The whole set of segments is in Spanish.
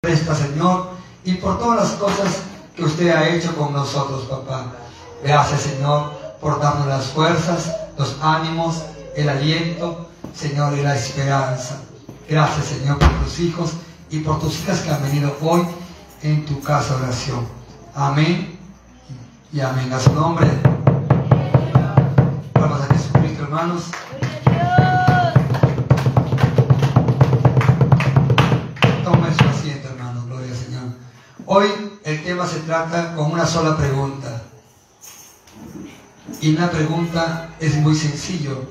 presta, Señor, y por todas las cosas que usted ha hecho con nosotros, papá. Gracias, Señor, por darnos las fuerzas, los ánimos, el aliento, Señor, y la esperanza. Gracias, Señor, por tus hijos y por tus hijas que han venido hoy en tu casa de oración. Amén y amén. A su nombre. Vamos a Jesucristo, hermanos. Hoy el tema se trata con una sola pregunta. Y una pregunta es muy sencillo.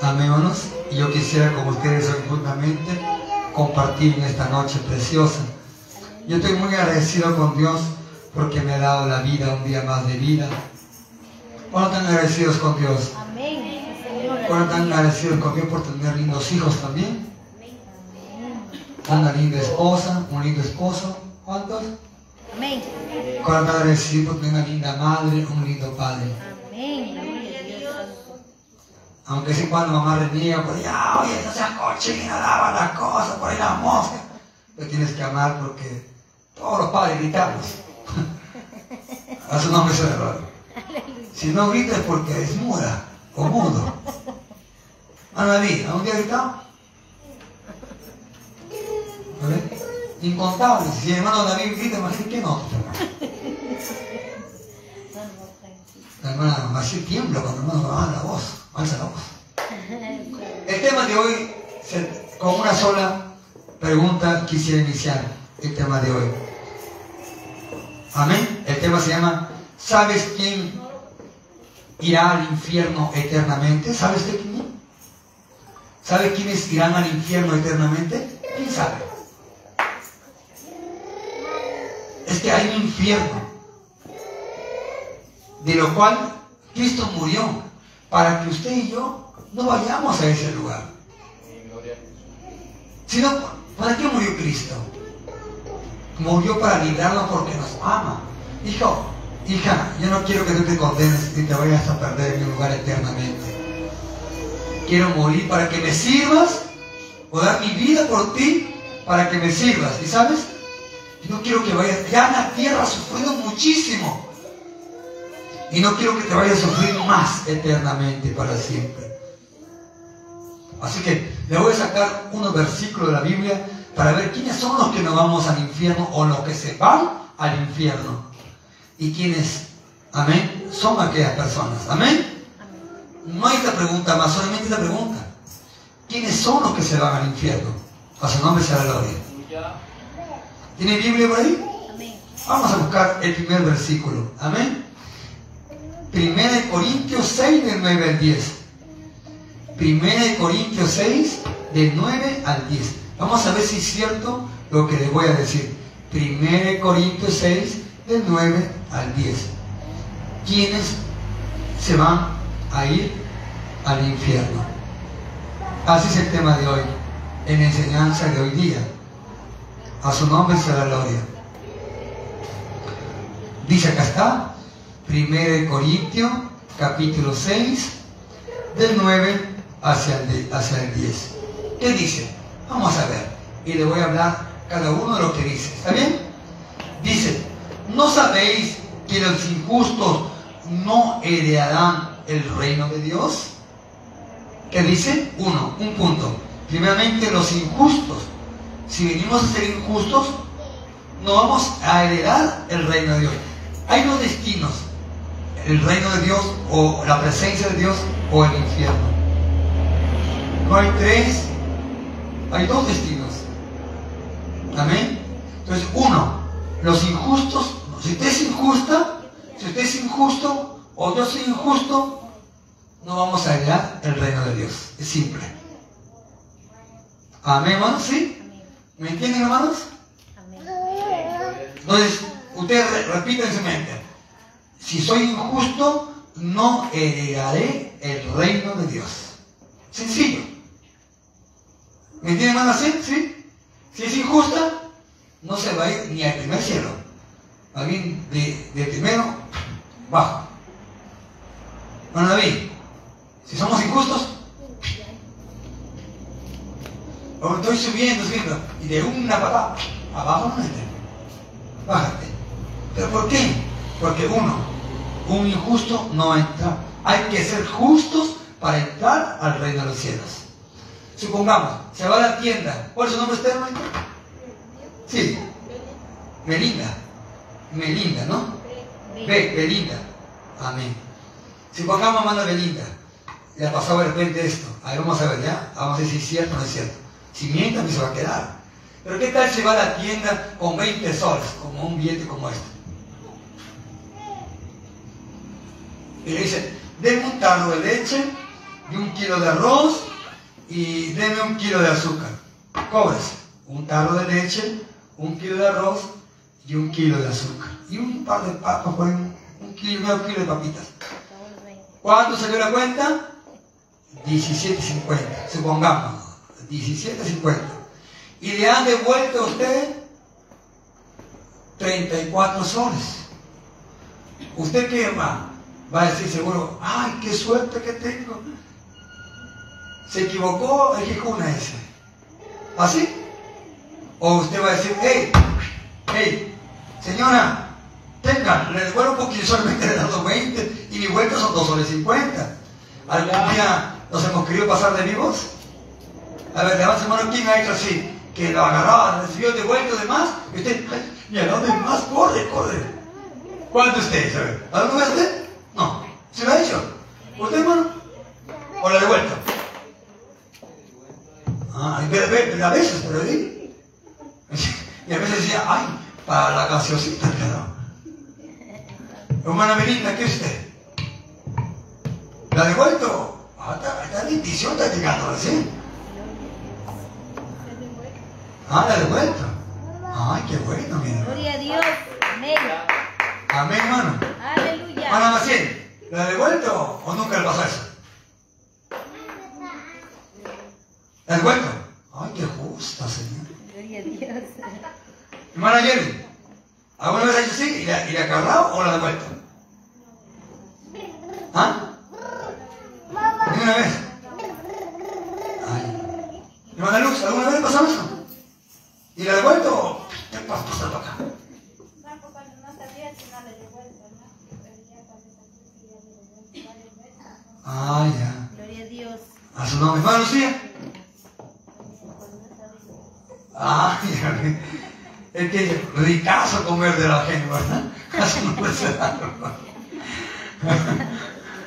Amén, hermanos. Y yo quisiera, como ustedes hoy juntamente, compartir en esta noche preciosa. Yo estoy muy agradecido con Dios porque me ha dado la vida, un día más de vida. ¿Cuánto están agradecidos con Dios? Amén. Señor. ¿Cuánto están agradecidos con Dios por tener lindos hijos también? Una linda esposa, un lindo esposo. ¿Cuántos? Amén. ¿Cuánto están agradecidos por tener una linda madre, un lindo padre? Amén. Aunque sí cuando mamá reniega, pues ya, oye, no seas cochina, lava la cosa, por ahí la mosca. Lo tienes que amar porque todos los padres gritamos. A su nombre sea error. Si no gritas es porque es muda o mudo. Ana ¿algún día gritado? ¿A ver? Incontables. Si el hermano David grita, imagínate que no. La hermana Maciel tiembla cuando el hermano la voz, alza la voz. El tema de hoy, con una sola pregunta quisiera iniciar el tema de hoy. Amén. El tema se llama, ¿sabes quién irá al infierno eternamente? ¿Sabes usted quién? ¿Sabe quiénes irán al infierno eternamente? ¿Quién sabe? Que hay un infierno, de lo cual Cristo murió, para que usted y yo no vayamos a ese lugar. Sino, ¿para qué murió Cristo? Murió para librarnos porque nos ama. Hijo, hija, yo no quiero que tú te condenes y te vayas a perder en mi lugar eternamente. Quiero morir para que me sirvas, o dar mi vida por ti para que me sirvas. ¿Y sabes? No quiero que vayas, ya la tierra has sufrido muchísimo. Y no quiero que te vayas a sufrir más eternamente para siempre. Así que le voy a sacar unos versículos de la Biblia para ver quiénes son los que no vamos al infierno o los que se van al infierno. Y quiénes, amén, son aquellas personas. Amén. No hay otra pregunta más, solamente esta pregunta. ¿Quiénes son los que se van al infierno? A su nombre sea la gloria. ¿Tiene Biblia por ahí? Amén. Vamos a buscar el primer versículo. Amén. Primera de Corintios 6, del 9 al 10. Primera de Corintios 6, del 9 al 10. Vamos a ver si es cierto lo que les voy a decir. Primera de Corintios 6, del 9 al 10. ¿Quiénes se van a ir al infierno? Así es el tema de hoy, en la enseñanza de hoy día. A su nombre sea la gloria. Dice acá está, 1 Corintios, capítulo 6, del 9 hacia el, hacia el 10. ¿Qué dice? Vamos a ver. Y le voy a hablar cada uno de lo que dice. ¿Está bien? Dice, ¿no sabéis que los injustos no heredarán el reino de Dios? ¿Qué dice? Uno, un punto. Primeramente, los injustos. Si venimos a ser injustos, no vamos a heredar el reino de Dios. Hay dos destinos, el reino de Dios o la presencia de Dios o el infierno. No hay tres, hay dos destinos. Amén. Entonces, uno, los injustos, si usted es injusta, si usted es injusto o yo soy injusto, no vamos a heredar el reino de Dios. Es simple. Amén, hermanos, ¿sí? ¿Me entienden, hermanos? Amén. Entonces, usted re- repita en su mente, si soy injusto, no heredaré el reino de Dios. Sencillo. ¿Me entienden, hermano, así? ¿Sí? Si es injusta, no se va a ir ni al primer cielo. A ir de, de primero, bajo. Bueno, David, si somos injustos, O estoy subiendo, subiendo. Y de una patada, abajo no entra. Bájate. ¿Pero por qué? Porque uno, un injusto no entra. Hay que ser justos para entrar al reino de los cielos. Supongamos, se va a la tienda. ¿Cuál es su nombre usted? Sí. Melinda. Melinda, ¿no? Ve, Belinda. Amén. Supongamos, hermana Belinda, le ha pasado de repente esto. Ahí vamos a ver, ¿ya? Vamos a ver si es cierto o no es cierto. Si mienta, me se va a quedar. Pero ¿qué tal si va a la tienda con 20 soles, como un billete como este? Y le dice, denme un tarro de leche y un kilo de arroz y denme un kilo de azúcar. Cobres un tarro de leche, un kilo de arroz y un kilo de azúcar. Y un par de papas, un, un kilo, medio kilo de papitas. ¿Cuánto salió la cuenta? 17.50, supongamos. 17.50. Y le han devuelto a usted 34 soles. ¿Usted qué va? Va a decir seguro, ay, qué suerte que tengo. Se equivocó el hijo una ese. ¿Así? O usted va a decir, hey, hey, señora, tenga, le devuelvo poquito solamente le dado 20 y mi vuelta son 2 soles 50. ¿Algún día nos hemos querido pasar de vivos? A ver, levanta su mano, ¿quién ha hecho así? Que lo agarraba, recibió de vuelta de más, y usted, ay, ¿y a dónde más? Corre, corre. ¿Cuánto usted? Ver, ¿alguna vez usted? No. ¿Se lo ha hecho? ¿Usted, hermano? ¿O la devuelto? Ah, y pero, pero, a veces, pero digo. Y a veces decía, ay, para la gaseosita quedó. Hermana Belinda, ¿qué es usted? ¿La devuelto? Ah, está bendición, está llegando recién. Ah, la devuelto. Ay, qué bueno, mira. Gloria a Dios. Amén. Amén, hermano. Aleluya. Hermana Maciel, ¿la ha devuelto o nunca le pasó eso? ¿La ha devuelto? Ay, qué justa, Señor. Gloria a Dios. Hermana Jenny, ¿alguna vez ha hecho así y la, y la agarrado o la ha devuelto? ¿Ah? ¿Ni una vez? Ay. Hermana Luz, ¿alguna vez le pasó eso? ¿Y la ha devuelto o te vas a para acá? Ah, ya. Gloria a Dios. A su nombre. Hermana Lucía. Ah, ya. Es que ricazo comer de la gente, ¿verdad? Casi no puede ser algo.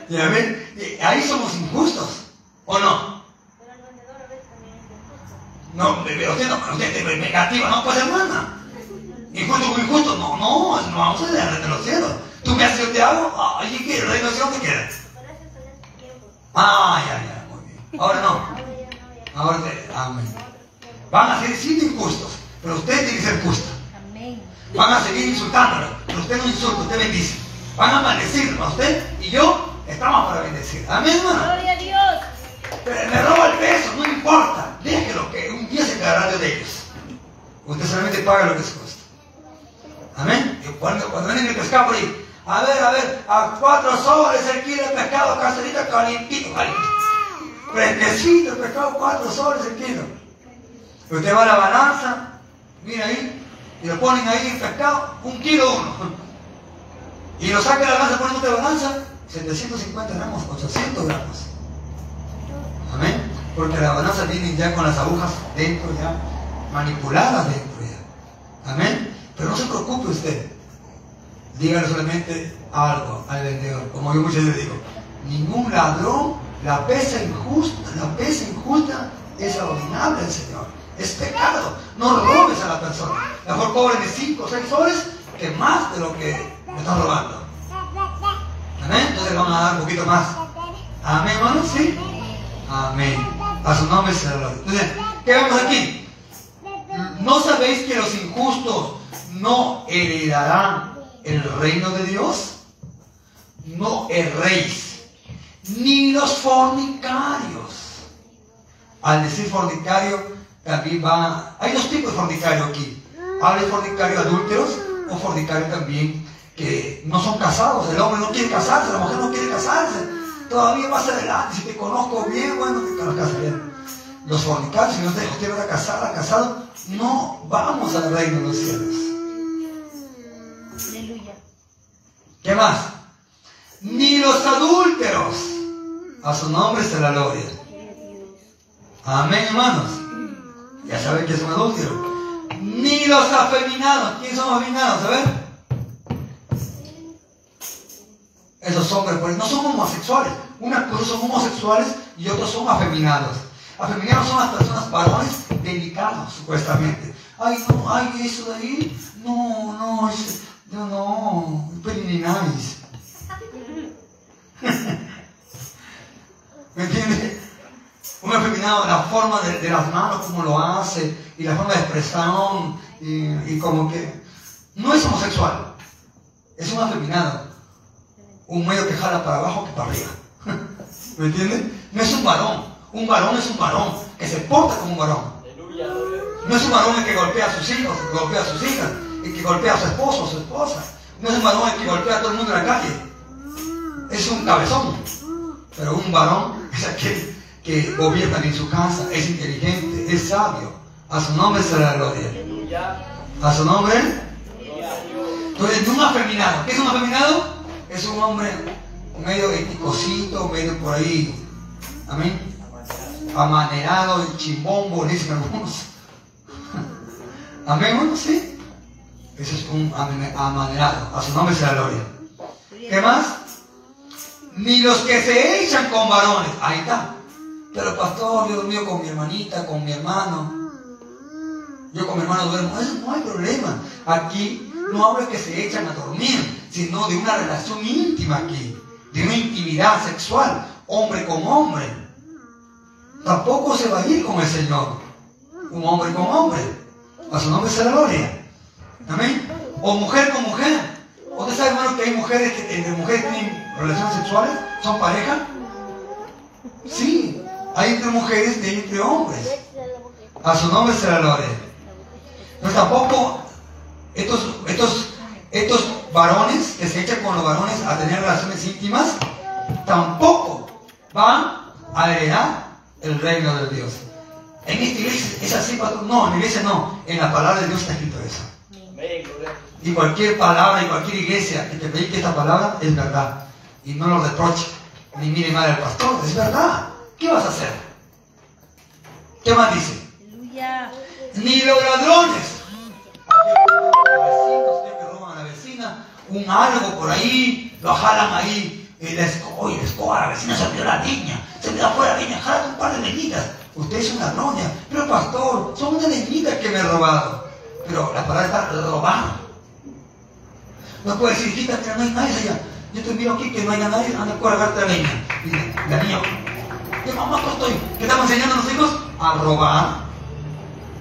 Ya ven, Y ahí somos injustos, ¿o no? Pero el vendedor a veces también es injusto. No, usted no, usted es negativa, no, pues hermana. Injusto injusto, no, no, no vamos a reino de los cielos. Tú me haces, te hago, allí que el reino de cielos te queda. Ah, ya, ya, muy bien. Ahora no. Ahora te, amén. Van a seguir siendo injustos, pero usted tiene que ser justo. Amén. Van a seguir insultándolo, pero usted no insulta, usted bendice. Van a maldecirlo, a usted y yo estamos para bendecir. Amén, hermano. Gloria a Dios. Me roba el peso, no importa. Déjelo que un día se quedará de ellos. Usted solamente paga lo que es justo. Amén. Cuando, cuando ven el pescado por ahí, a ver, a ver, a cuatro soles el kilo de pescado, caserita calientito, calientito. Fresquecito el pescado, cuatro soles el kilo. Usted va a la balanza, mira ahí, y lo ponen ahí el pescado, un kilo uno. Y lo saca la balanza, ponen otra balanza, 750 gramos, 800 gramos. Amén. Porque las balanzas vienen ya con las agujas dentro ya, manipuladas dentro ya. Amén. Pero no se preocupe usted. Dígale solamente algo al vendedor. Como yo muchas veces digo, ningún ladrón, la pesa injusta, la pesa injusta es abominable al Señor. Es pecado. No robes a la persona. Mejor cóbreme 5 o 6 soles que más de lo que me están robando. Amén. Entonces vamos a dar un poquito más. Amén, hermano. Sí. Amén. A su nombre se Entonces, ¿qué vemos aquí? ¿No sabéis que los injustos no heredarán el reino de Dios? No erréis, ni los fornicarios. Al decir fornicario, también va. Hay dos tipos de fornicario aquí. Habla de fornicario adúlteros o fornicario también que no son casados. El hombre no quiere casarse, la mujer no quiere casarse. Todavía más adelante, si te conozco bien, bueno, te casas bien. los fornicarios, si no usted, usted era casada, casado, no vamos al reino de los cielos. Aleluya. ¿Qué más? Ni los adúlteros. A su nombre se la gloria. Amén, hermanos. Ya saben que es un adúltero. Ni los afeminados. ¿Quiénes son afeminados? A ver. Esos hombres, pues no son homosexuales. Unas cosas son homosexuales y otros son afeminados. Afeminados son las personas varones delicados, supuestamente. Ay, no, ay, eso de ahí. No, no, es, no, no, very nice. ¿Me entiendes? Un afeminado, la forma de, de las manos, como lo hace, y la forma de expresión, y, y como que. No es homosexual, es un afeminado. Un medio que jala para abajo que para arriba. ¿Me entiendes? No es un varón. Un varón es un varón que se porta como un varón. No es un varón el que golpea a sus hijos, golpea a sus hijas, el que golpea a su esposo o su esposa. No es un varón el que golpea a todo el mundo en la calle. Es un cabezón. Pero un varón es aquel que gobierna en su casa, es inteligente, es sabio. A su nombre será la gloria. A su nombre. Entonces, un afeminado. ¿Qué es un afeminado? Es un hombre medio eticosito, medio por ahí. Amén. Amanerado, chimbombo, le dicen algunos. Amén, bueno, sí. Ese es un amane- amanerado. A su nombre será la gloria. ¿Qué más? Ni los que se echan con varones. Ahí está. Pero pastor, yo dormí con mi hermanita, con mi hermano. Yo con mi hermano duermo. Eso no hay problema. Aquí no habla que se echan a dormir, sino de una relación íntima aquí. De una intimidad sexual. Hombre con hombre. Tampoco se va a ir con el Señor. Un hombre con hombre. A su nombre será gloria. Amén. O mujer con mujer. ¿Usted sabe, hermano, que hay mujeres que entre mujeres tienen relaciones sexuales? ¿Son pareja? Sí. Hay entre mujeres y hay entre hombres. A su nombre será gloria. Pero tampoco estos, estos, estos varones que se echan con los varones a tener relaciones íntimas, tampoco van a heredar el reino de Dios. En esta iglesia es así, pastor. No, en la iglesia no. En la palabra de Dios está escrito eso. Y cualquier palabra y cualquier iglesia que te predique esta palabra es verdad. Y no lo reproche, ni mire mal al pastor, es verdad. ¿Qué vas a hacer? ¿Qué más dice? Ni los ladrones. Un algo por ahí, lo jalan ahí, y la escoba, oye, la la vecina se olvidó la niña, se olvidó afuera niña, jálate un par de leñitas. Usted es una roña, pero pastor, son unas leñitas que me he robado. Pero la palabra está robado. No puede decir, hijita, que no hay nadie allá. Yo te miro aquí que no hay nadie, anda a cargarte la leña. Y la niña, ¿qué mamá estoy? ¿Qué estamos enseñando a los hijos? A robar.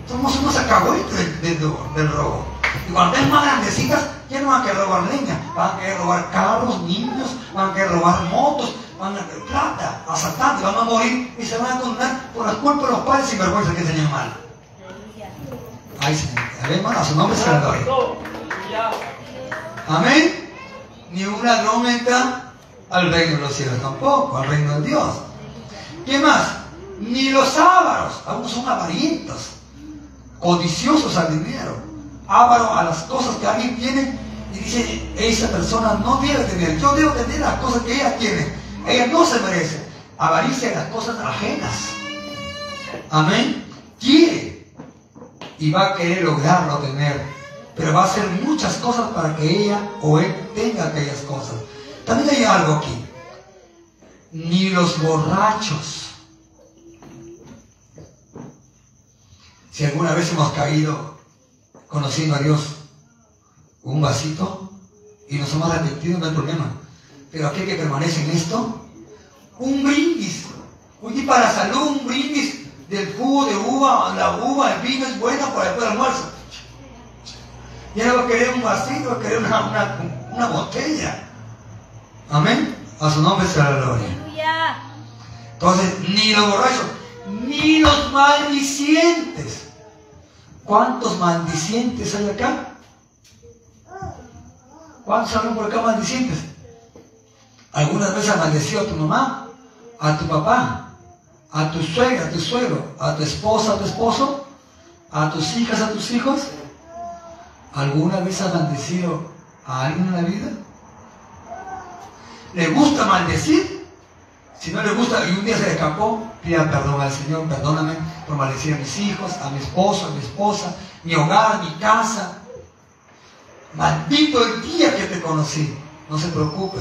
Somos unos alcahuetes del, del, robo. Y cuando estén más grandecitas, ya no van a querer robar leña, van a querer robar carros, niños, van a querer robar motos, van a querer plata, asaltantes, van a morir y se van a condenar por las culpas de los padres sin vergüenza que enseñan mal. Ay, Señor, hermano, a su nombre se gloria. Amén. Ni un ladrón entra al reino de los cielos tampoco, al reino de Dios. ¿Qué más? Ni los ávaros, algunos son avarientos, codiciosos al dinero, ávaros a las cosas que alguien tiene y dice, esa persona no debe tener, yo debo tener las cosas que ella tiene, ella no se merece. Avaricia de las cosas ajenas. Amén. Quiere y va a querer lograrlo tener, pero va a hacer muchas cosas para que ella o él tenga aquellas cosas. También hay algo aquí. Ni los borrachos. Si alguna vez hemos caído conociendo a Dios un vasito y nos hemos arrepentido, no hay problema. Pero aquel que permanece en esto, un brindis. Oye, para la salud, un brindis del jugo de uva, la uva, el vino es bueno para después del almuerzo. Ya no va a querer un vasito, va a querer una, una, una botella. Amén. A su nombre será la gloria. Entonces, ni los borrachos, ni los maldicientes. ¿Cuántos maldicientes hay acá? ¿Cuántos hablan por acá maldicientes? ¿Algunas veces maldecido a tu mamá, a tu papá, a tu suegra, a tu suegro, a tu esposa, a tu esposo, a tus hijas, a tus hijos? ¿Alguna vez has maldecido a alguien en la vida? ¿Le gusta maldecir? Si no le gusta y un día se escapó, pida perdón al Señor, perdóname por maldecir a mis hijos, a mi esposo, a mi esposa, mi hogar, mi casa. Maldito el día que te conocí. No se preocupe,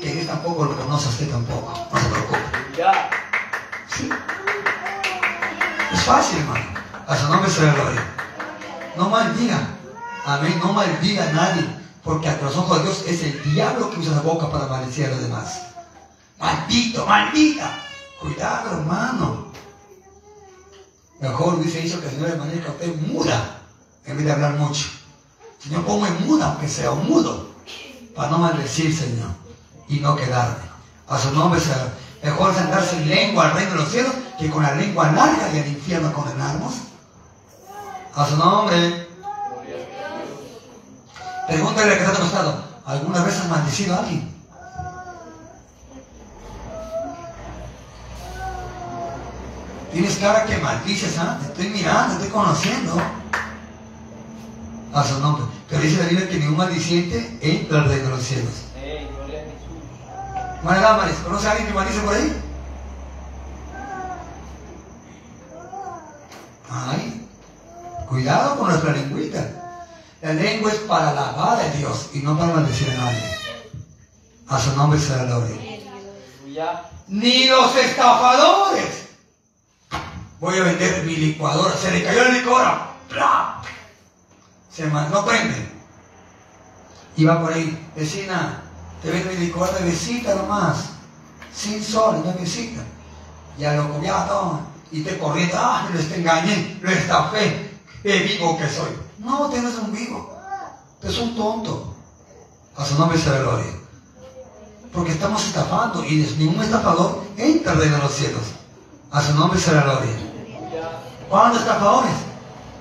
que Dios tampoco lo conoce a usted tampoco. No se preocupe. Ya. Sí. Es fácil, hermano. A su nombre se gloria. No maldiga. Amén. No maldiga a nadie. Porque a los ojos de Dios es el diablo que usa la boca para maldecir a los demás. Maldito, maldita. Cuidado, hermano. Mejor dice eso que el Señor de manera que usted muda en vez de hablar mucho. Señor, ponme muda, aunque sea un mudo, para no maldecir, Señor, y no quedarme. A su nombre sea mejor sentarse en lengua al reino de los cielos que con la lengua larga y al infierno condenarnos. A su nombre. Pregúntale al que está a costado, ¿alguna vez has maldecido a alguien? Tienes cara que maldices, ¿ah? Te estoy mirando, te estoy conociendo. A su nombre. Pero dice la Biblia que ningún maldiciente entra al reino de los cielos. Amén. Gloria a Jesús. Hermana Damaris, ¿conoce a alguien que maldice por ahí? Ay, cuidado con nuestra lengüita. La lengua es para alabar a Dios y no para maldecir a nadie. A su nombre la gloria. Ni los estafadores. Voy a vender mi licuadora. Se le cayó la licuadora. ¡Pla! Se no prende. Y va por ahí. Vecina, te vendo mi licuadora de visita nomás. Sin sol, no visita. Ya lo comía todo. Y te corriendo. Ah, lo te engañé. Lo estafé. Qué vivo que soy. No, usted no es un vivo. Es un tonto. A su nombre sea la gloria. Porque estamos estafando y ningún estafador entra de los cielos. A su nombre será gloria. ¿Cuándo estafadores?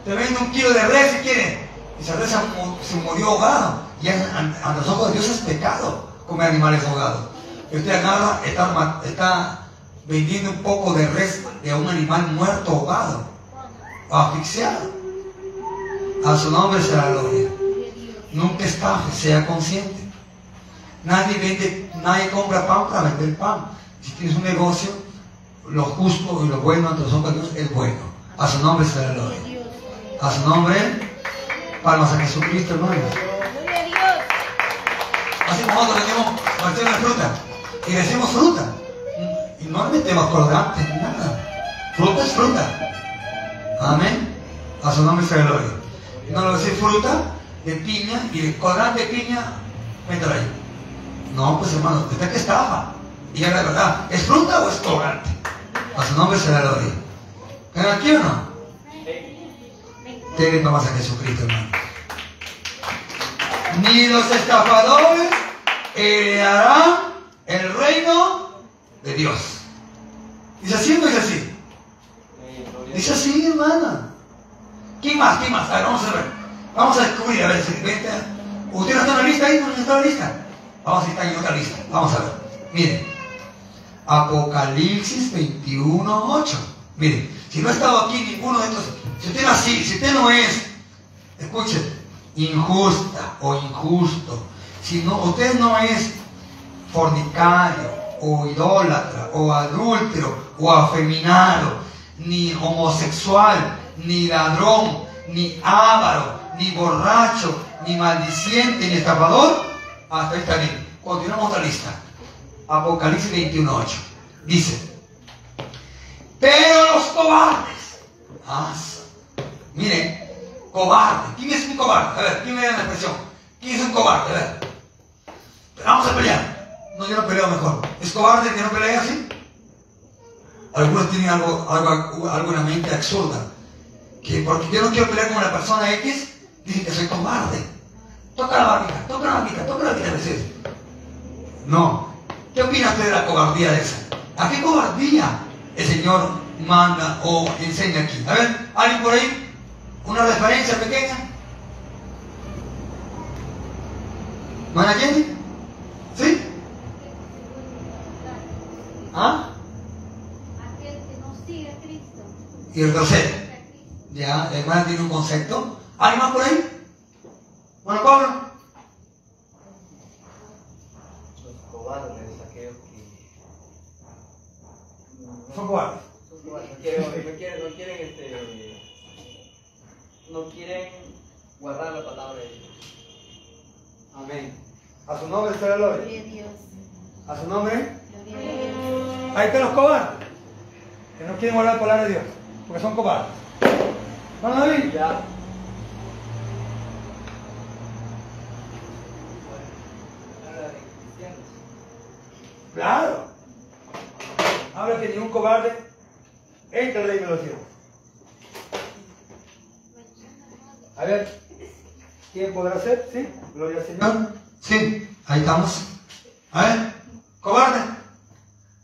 Te vende un kilo de res si quiere. Y esa res se mu- se murió ahogado. Y a, los ojos de Dios es pecado comer animales ahogados. Y usted agarra, está, está vendiendo un poco de res de un animal muerto ahogado. O asfixiado. A su nombre será gloria. Nunca estafe, sea consciente. Nadie vende, nadie compra pan para vender pan. Si tienes un negocio, lo justo y lo bueno ante los ojos de Dios es bueno. A su nombre sea la gloria. A su nombre, palmas a Jesucristo, hermano. Así como nosotros vendemos cualquier fruta y decimos fruta. Y no le metemos colorantes ni nada. Fruta es fruta. Amén. A su nombre sea la gloria. No le decir fruta de piña y el colorante de piña, mételo ahí. No, pues hermano, usted que estafa. Y ya la verdad, ¿es fruta o es colorante? A su nombre sea la gloria. ¿Están aquí o no? Denle palmas a Jesucristo, hermano. Ni los estafadores heredarán el reino de Dios. Dice así o no dice así. Dice así, hermana. ¿Quién más? ¿Quién más? A ver, vamos a ver. Vamos a descubrir, a ver si vente. ¿Usted no está en la lista ahí? ¿No está en la lista? Vamos a estar en otra lista. Vamos a ver. Miren. Apocalipsis 21, 8. Miren, si no ha estado aquí ninguno de estos, si usted no si usted no es, escuchen, injusta o injusto, si no, usted no es fornicario o idólatra o adúltero o afeminado, ni homosexual, ni ladrón, ni avaro, ni borracho, ni maldiciente, ni estafador, hasta ahí está bien. Continuamos otra lista. Apocalipsis 21.8. Dice, pero los cobardes. Ah, miren, cobarde. ¿Quién es un cobarde? A ver, ¿quién me da la expresión? ¿Quién es un cobarde? A ver. Vamos a pelear. No, yo no peleo mejor. ¿Es cobarde que no pelea así? Algunos tienen algo, algo, alguna mente absurda. Que porque yo no quiero pelear con la persona X, dicen que soy cobarde. Toca la barbita, toca la barbita, toca la barbita, decís. No. ¿Qué opina usted de la cobardía de esa? ¿A qué cobardía el Señor manda o enseña aquí? A ver, ¿alguien por ahí? ¿Una referencia pequeña? ¿Mana Jenny? ¿Sí? ¿Ah? Aquel que no y retrocede. Ya, la tiene un concepto. ¿Alguien más por ahí? Bueno, Pablo. Quieren guardar la palabra de Dios. Porque son cobardes. ¿Vamos David? Ya. Claro. Habla que ni un cobarde entra en la cielos. A ver, ¿quién podrá ser? ¿Sí? Gloria al Señor. Sí, ahí estamos. A ver, cobarde.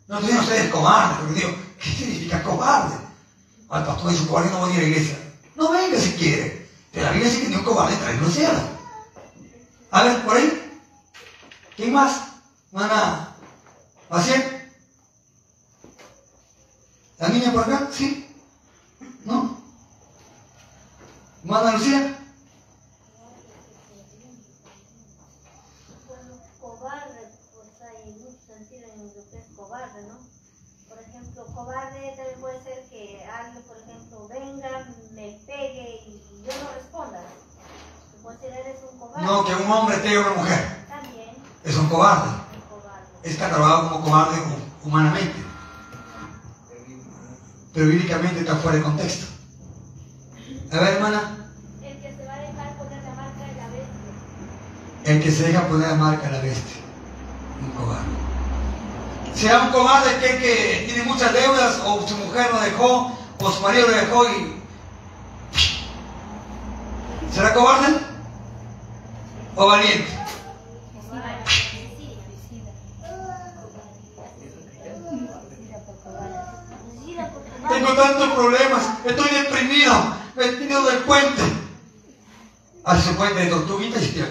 No digo ustedes cobarde, porque digo, ¿qué significa cobarde? Al pastor dice, cobarde no va a ir a la iglesia. No venga si quiere. Pero la Biblia dice que un cobarde los cielos. A ver, por ahí. ¿Quién más? Mana. ¿Maciel? ¿La niña por acá? ¿Sí? ¿No? ¿Mana Lucía? Cobarde, pues hay mucho sentido en lo que es cobarde, ¿no? Por ejemplo, cobarde también puede ser que alguien, por ejemplo, venga, me pegue y yo no responda. Se considera eres un cobarde. No, que un hombre pegue a una mujer. También Es un cobarde. un cobarde. Es catalogado como cobarde humanamente. Pero bíblicamente está fuera de contexto. A ver, hermana. El que se va a dejar poner la marca de la bestia. El que se deja poner la marca a la bestia. Un cobarde. Será un cobarde que tiene muchas deudas o su mujer lo dejó o su marido lo dejó y... ¿Será cobarde? ¿O valiente? Tengo tantos problemas, estoy deprimido, me he tenido del puente. Hace puente de tortuguitas y tira.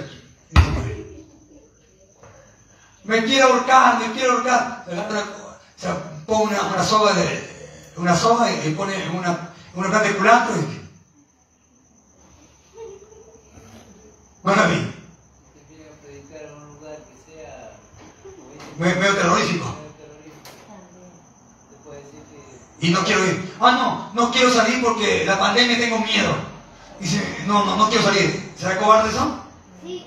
y se muere. Me quiero ahorcar, me quiero ahorcar. Se pone una, una soga de una soga y, y pone una, una planta de culantro y. Bueno, a mí, medio terrorífico. Y no quiero ir. Ah, no, no quiero salir porque la pandemia tengo miedo. Dice, no, no, no quiero salir. ¿Será cobarde eso? Sí,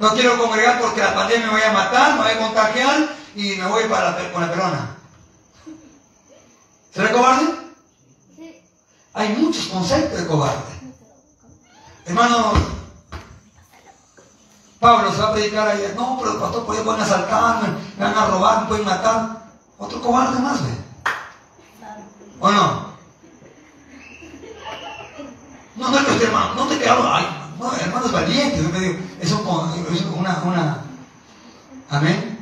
No quiero congregar porque la pandemia me vaya a matar, me vaya a contagiar y me voy para la, con la perona. ¿Será cobarde? sí. Hay muchos conceptos de cobarde. Hermano, Pablo se va a predicar ahí. No, pero el pastor, pues pueden asaltarme, me van a robar, me pueden matar. Otro cobarde más, ¿ve? ¿O no? No, no es que usted, hermano, no te quedaron, ay, no, hermano es valiente, yo me digo, es, un- es una, una, amén,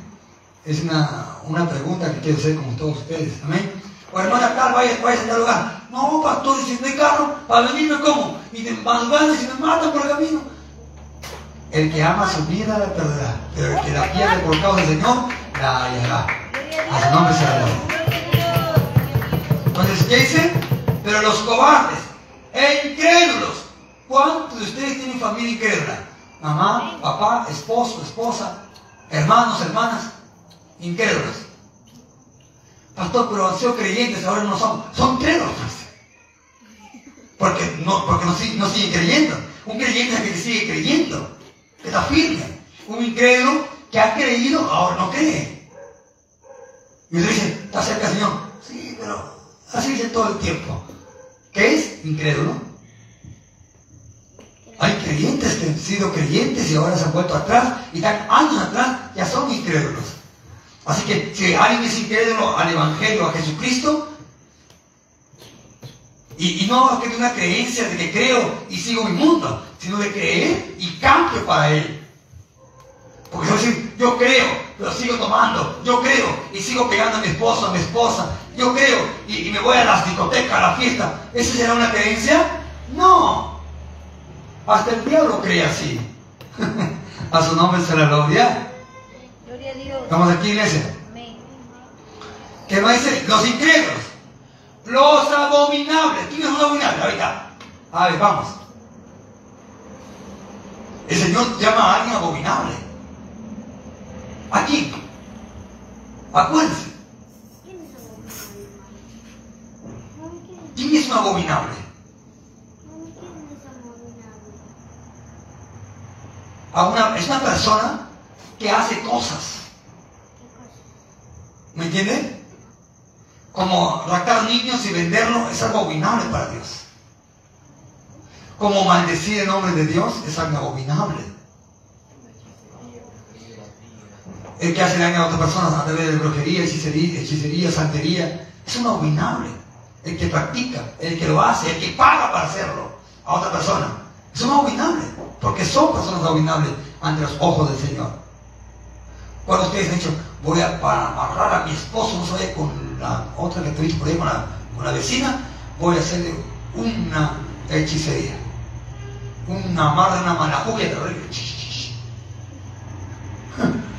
es una, una pregunta que quiero hacer con todos ustedes, amén. O hermana Carl, vaya, vaya a tal lugar. No, pastor, si no hay carro, para venirme como, y de madrugada si me matan por el camino. El que ama su vida la perderá, pero el que la pierde por causa del Señor, la hallará. A su nombre sea. Entonces, ¿qué dice? Pero los cobardes e incrédulos. ¿Cuántos de ustedes tienen familia incrédula? Mamá, papá, esposo, esposa, hermanos, hermanas, incrédulos. Pastor, pero han sido creyentes, ahora no son. Son incrédulos. pues. Porque no, porque no, no siguen creyendo. Un creyente es el que sigue creyendo, está firme. Un incrédulo que ha creído, ahora no cree. Y usted dice, está cerca Señor. Sí, pero así dice todo el tiempo. ¿Qué es? Incrédulo. Hay creyentes que han sido creyentes y ahora se han vuelto atrás y están años atrás, ya son incrédulos. Así que si alguien es incrédulo al Evangelio, a Jesucristo, y, y no es que una creencia de que creo y sigo mi mundo, sino de creer y cambio para Él. Porque yo decir, yo creo, pero sigo tomando, yo creo y sigo pegando a mi esposo, a mi esposa, yo creo y, y me voy a las discotecas, a la fiesta. ¿Esa será una creencia? No. Hasta el diablo cree así. a su nombre será la gloria. Gloria a Dios. Estamos aquí, iglesia. Amén. que no dice los incrédulos. Los abominables. ¿Quién es un abominable? Ahorita. A ver, vamos. El Señor llama a alguien abominable. ¿A quién? Acuérdense. ¿Quién es un abominable? Mami, ¿quién es abominable? A una, es una persona que hace cosas. ¿Me entiende? Como raptar niños y venderlo es algo abominable para Dios. Como maldecir el nombre de Dios es algo abominable. El que hace daño a otras personas a través de brujería, hechicería, hechicería, santería, es un abominable. El que practica, el que lo hace, el que paga para hacerlo a otra persona, es un abominable. Porque son personas abominables ante los ojos del Señor. Cuando ustedes han dicho, voy a para amarrar a mi esposo, no vaya con la otra que te he dicho por ahí, con la, vecina, voy a hacerle una hechicería. Una amarra, una manajuja terrible.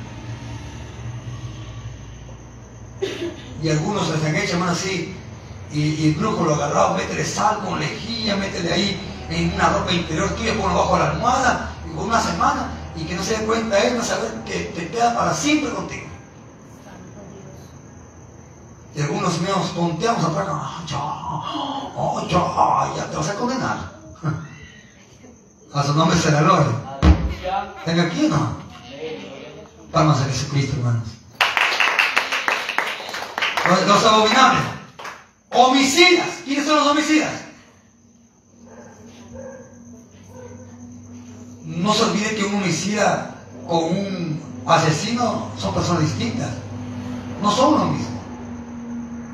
Y algunos se les han hecho, hermano, así. Y, y el brujo lo agarrado, métele sal con lejía, métele ahí en una ropa interior tuya, ponlo bajo la almohada, y por una semana, y que no se dé cuenta él, no saber que te queda para siempre contigo. Y algunos míos ponteamos atrás, ah, ya, oh, ya, ya te vas a condenar. A su nombre será gloria. Aleluya. Tenga aquí, ¿no? Palmas a Jesucristo, hermanos. Los abominables. Homicidas. ¿Quiénes son los homicidas? No se olvide que un homicida con un asesino son personas distintas. No son lo mismo.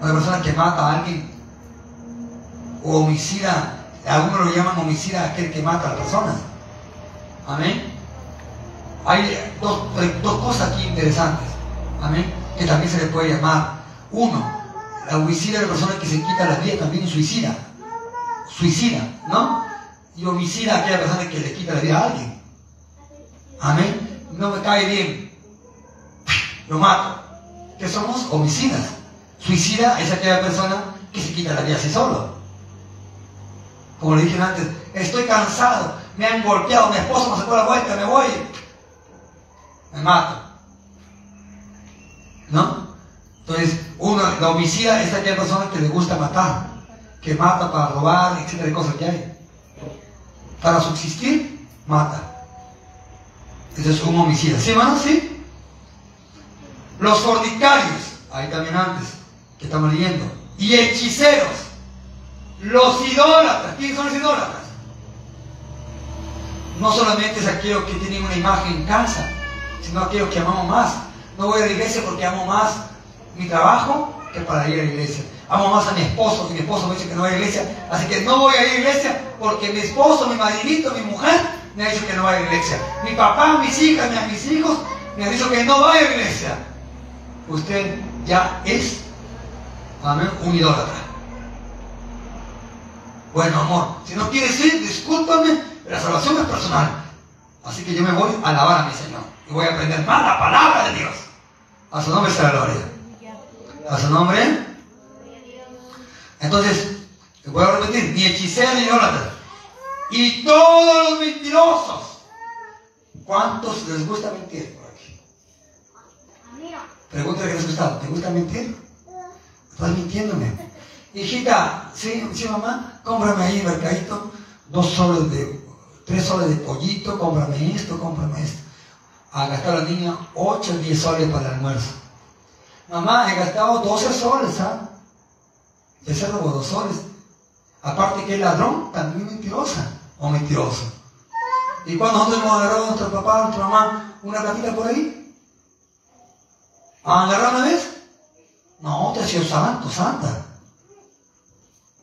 Una persona que mata a alguien o homicida, algunos lo llaman homicida aquel que mata a la persona. Amén. Hay dos, dos cosas aquí interesantes. Amén. Que también se le puede llamar. Uno, la homicida es la persona que se quita la vida, también suicida. Suicida, ¿no? Y homicida aquella persona que le quita la vida a alguien. Amén. No me cae bien. Lo mato. ¿Qué somos? Homicidas. Suicida es aquella persona que se quita la vida así solo. Como le dije antes, estoy cansado, me han golpeado, mi esposo me sacó la vuelta, me voy. Me mato. ¿No? Entonces, uno, la homicida es aquella persona que le gusta matar, que mata para robar, etcétera, de cosas que hay. Para subsistir, mata. Ese es un homicida. ¿Sí, hermano? ¿Sí? Los fornicarios, ahí también antes, que estamos leyendo. Y hechiceros. Los idólatras. ¿Quiénes son los idólatras? No solamente es aquellos que tienen una imagen en casa, sino aquellos que amamos más. No voy a la iglesia porque amo más mi trabajo que para ir a la iglesia. Amo más a mi esposo, y mi esposo me dice que no vaya a iglesia. Así que no voy a ir a iglesia porque mi esposo, mi madrinito, mi mujer me ha dicho que no vaya a iglesia. Mi papá, mis hijas, mis, hijos me han dicho que no vaya a iglesia. Usted ya es, amén, un idólatra. Bueno, amor, si no quieres ir, discúlpame, la salvación es personal. Así que yo me voy a alabar a mi Señor. Y voy a aprender más la palabra de Dios. A su nombre sea la gloria. A su nombre. Entonces, voy a repetir, ni hechicero ni idólatra. Y todos los mentirosos. ¿Cuántos les gusta mentir por aquí? Pregúntale que les gusta. ¿Te gusta mentir? Estás mintiéndome. Hijita, sí, sí, mamá, cómprame ahí mercadito, dos soles de, tres soles de pollito, cómprame esto, cómprame esto. Ha gastado la niña 8 o 10 soles para el almuerzo. Mamá, he gastado 12 soles, ¿ah? Ese robó dos soles. Aparte que el ladrón, también mentirosa o mentiroso. Y cuando nosotros hemos agarrado a nuestro papá, a nuestra mamá, una platita por ahí, ¿han agarrado una vez? No, te ha sido santo, santa.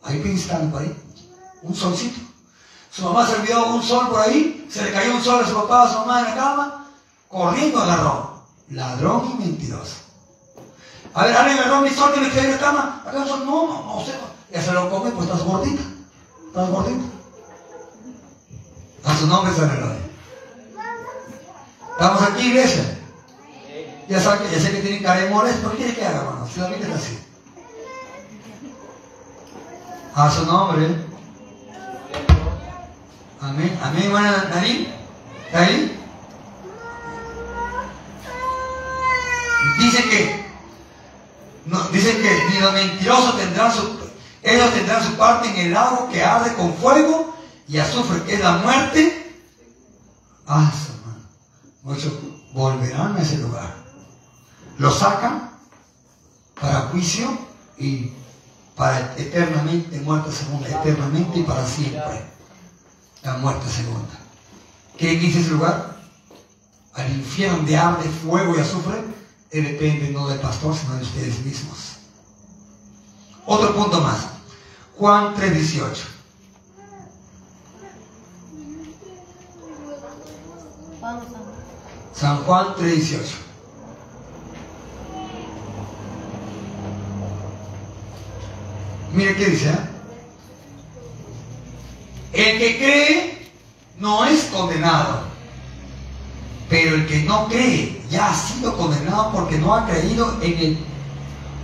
Ahí pensando por ahí. Un solcito. Su mamá se olvidó un sol por ahí, se le cayó un sol a su papá, a su mamá en la cama, corriendo agarró. Ladrón y mentiroso. A ver, alguien agarró mi sol que quedé en la cama. Sol, no, no, no, no. Ya se lo come, pues estás gordita. Estás gordita. A su nombre se gloria. Estamos aquí, iglesia. Ya, sabe, ya sé que tienen cara de moles, ¿por qué quiere que haga, hermano? Si la Biblia es así. A su nombre. Amén. Amén, hermana Narín. ¿Está ahí? Dice que, dice que ni los mentirosos tendrán su, ellos tendrán su parte en el lago que arde con fuego y azufre, que es la muerte. Ah, hermano. Muchos volverán a ese lugar. Lo sacan para juicio y para eternamente, muerte segunda, eternamente y para siempre. La muerte segunda. ¿Qué dice ese lugar? Al infierno donde arde fuego y azufre, depende no del pastor, sino de ustedes mismos. Otro punto más. Juan 3:18. Vamos a San Juan 3:18. Mire qué dice. ¿eh? El que cree no es condenado, pero el que no cree ya ha sido condenado porque no ha creído en el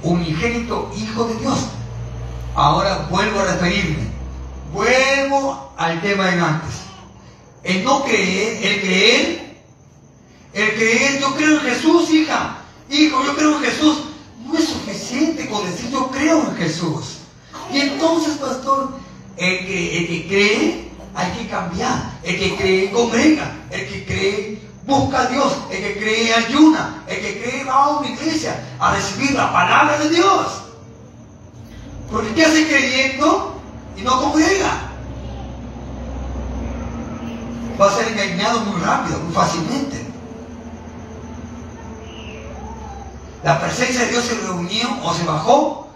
unigénito Hijo de Dios. Ahora vuelvo a referirme, vuelvo al tema de antes. El no creer, el creer, el creer, yo creo en Jesús, hija, hijo, yo creo en Jesús, no es suficiente con decir yo creo en Jesús. Y entonces, pastor, el que, el que cree, hay que cambiar. El que cree, congrega. El que cree, busca a Dios. El que cree, ayuna. El que cree, va a una iglesia a recibir la palabra de Dios. Porque ¿qué hace creyendo y no congrega? Va a ser engañado muy rápido, muy fácilmente. La presencia de Dios se reunió o se bajó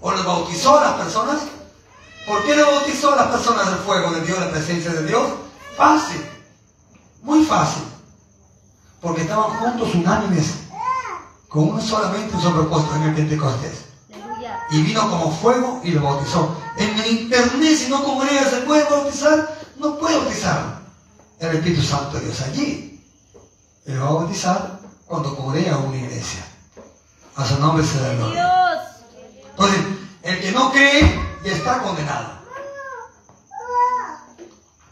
o los bautizó a las personas. ¿Por qué no bautizó a las personas del fuego de Dios, la presencia de Dios? Fácil, muy fácil. Porque estaban juntos unánimes, con un solamente un propósito en el Pentecostés. Y vino como fuego y lo bautizó. En el internet, si no congrega, se puede bautizar, no puede bautizar. El Espíritu Santo de Dios allí. Él va a bautizar cuando congrega una iglesia. A su nombre se da gloria. Entonces, el que no cree ya está condenado.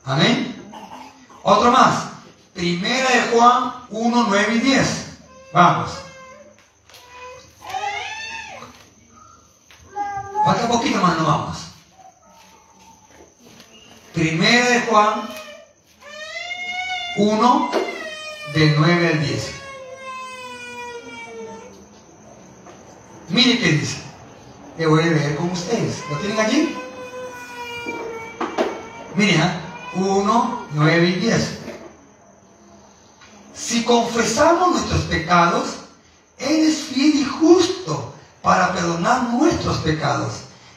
Amén. Otro más. Primera de Juan 1, 9 y 10. Vamos. Falta poquito más, no vamos. Primera de Juan 1, del 9 al 10. Mire qué dice. Le voy a leer con ustedes. ¿Lo tienen allí? Mire, 1, 9 y 10. Si confesamos nuestros pecados, Él es fiel y justo para perdonar nuestros pecados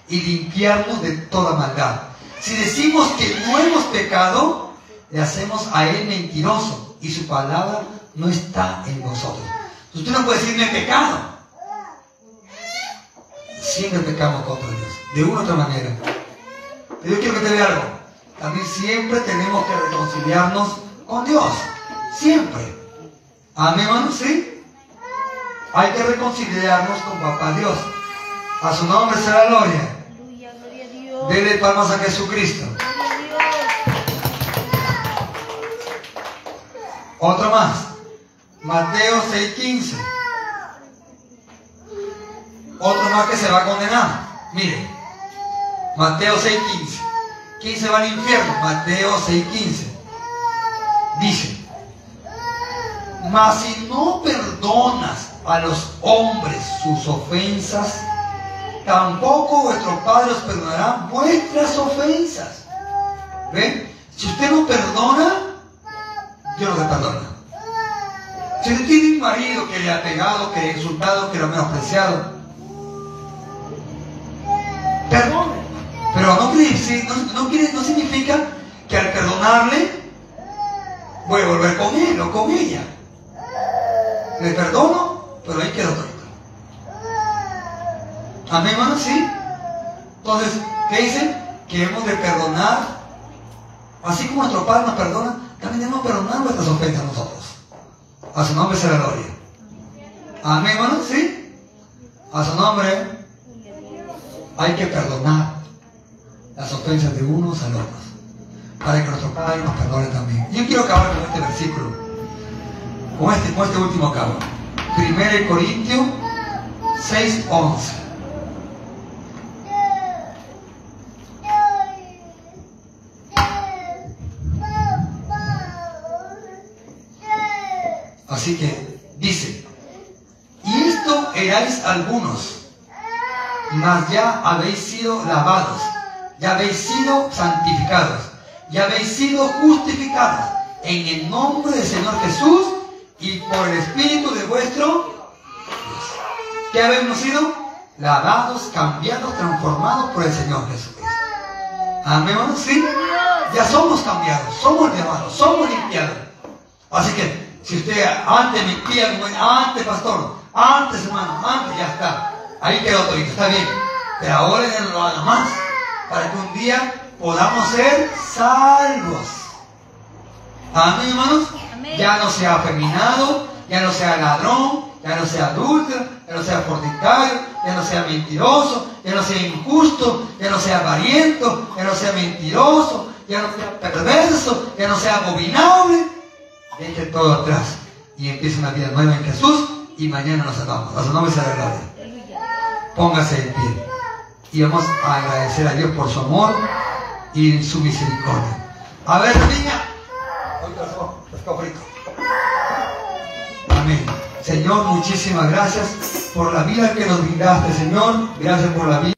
y limpiarnos de toda maldad. Si decimos que no hemos pecado, le hacemos a Él mentiroso y su palabra no está en nosotros. Usted no puede decir no he pecado. Siempre pecamos contra Dios, de una u otra manera. Pero yo quiero que te vea algo. También siempre tenemos que reconciliarnos con Dios. Siempre. Amén, hermano, ¿sí? Hay que reconciliarnos con Papá Dios. A su nombre será gloria. Aleluya. Gloria a Dios. Dele palmas a Jesucristo. Gloria a Dios. Otro más. Mateo 6:15. Otro más que se va a condenar. Mire. Mateo 6:15. ¿Quién se va al infierno? Mateo 6:15. Dice. Mas si no perdonas a los hombres sus ofensas, tampoco vuestro Padre os perdonará vuestras ofensas. ¿Ven? Si usted no perdona, Dios no le perdona. Si usted tiene un marido que le ha pegado, que le ha insultado, que lo ha menospreciado, perdone. Pero no, quiere no, no quiere- no significa que al perdonarle voy a volver con él o con ella. Le perdono, pero ahí quedó todo. Amén, hermano, sí. Entonces, ¿qué dice? Que hemos de perdonar. Así como nuestro Padre nos perdona, también debemos perdonar nuestras ofensas a nosotros. A su nombre será gloria. Amén, hermano, sí. A su nombre hay que perdonar. las ofensas de unos a otros, para que nuestro Padre nos perdone también. Yo quiero acabar con este versículo, con este, con este último acabo. 1 Corintios 6, 11. Así que dice, y esto erais algunos, mas ya habéis sido lavados, ya habéis sido santificados, ya habéis sido justificados en el nombre del Señor Jesús y por el Espíritu de vuestro Dios. ¿Qué habemos sido? Lavados, cambiados, transformados por el Señor Jesucristo. Amén? ¿Sí? Ya somos cambiados, somos lavados, somos limpiados. Así que, si usted antes me como antes, pastor, antes, hermano, antes, ya está. Ahí quedó todo, está bien. Pero ahora ya no lo haga más. Para que un día podamos ser salvos. Amén, hermanos. Ya no sea afeminado, ya no sea ladrón, ya no sea adúltero, ya no sea fornicario, ya no sea mentiroso, ya no sea injusto, ya no sea avariento, ya no sea mentiroso, ya no sea perverso, ya no sea abominable. Deje todo atrás y empiece una vida nueva en Jesús y mañana nos salvamos. A su nombre sea la gloria. Póngase de pie. Y vamos a agradecer a Dios por su amor y su misericordia. A ver, niña. Amén. Señor, muchísimas gracias por la vida que nos brindaste, Señor. Gracias por la vida.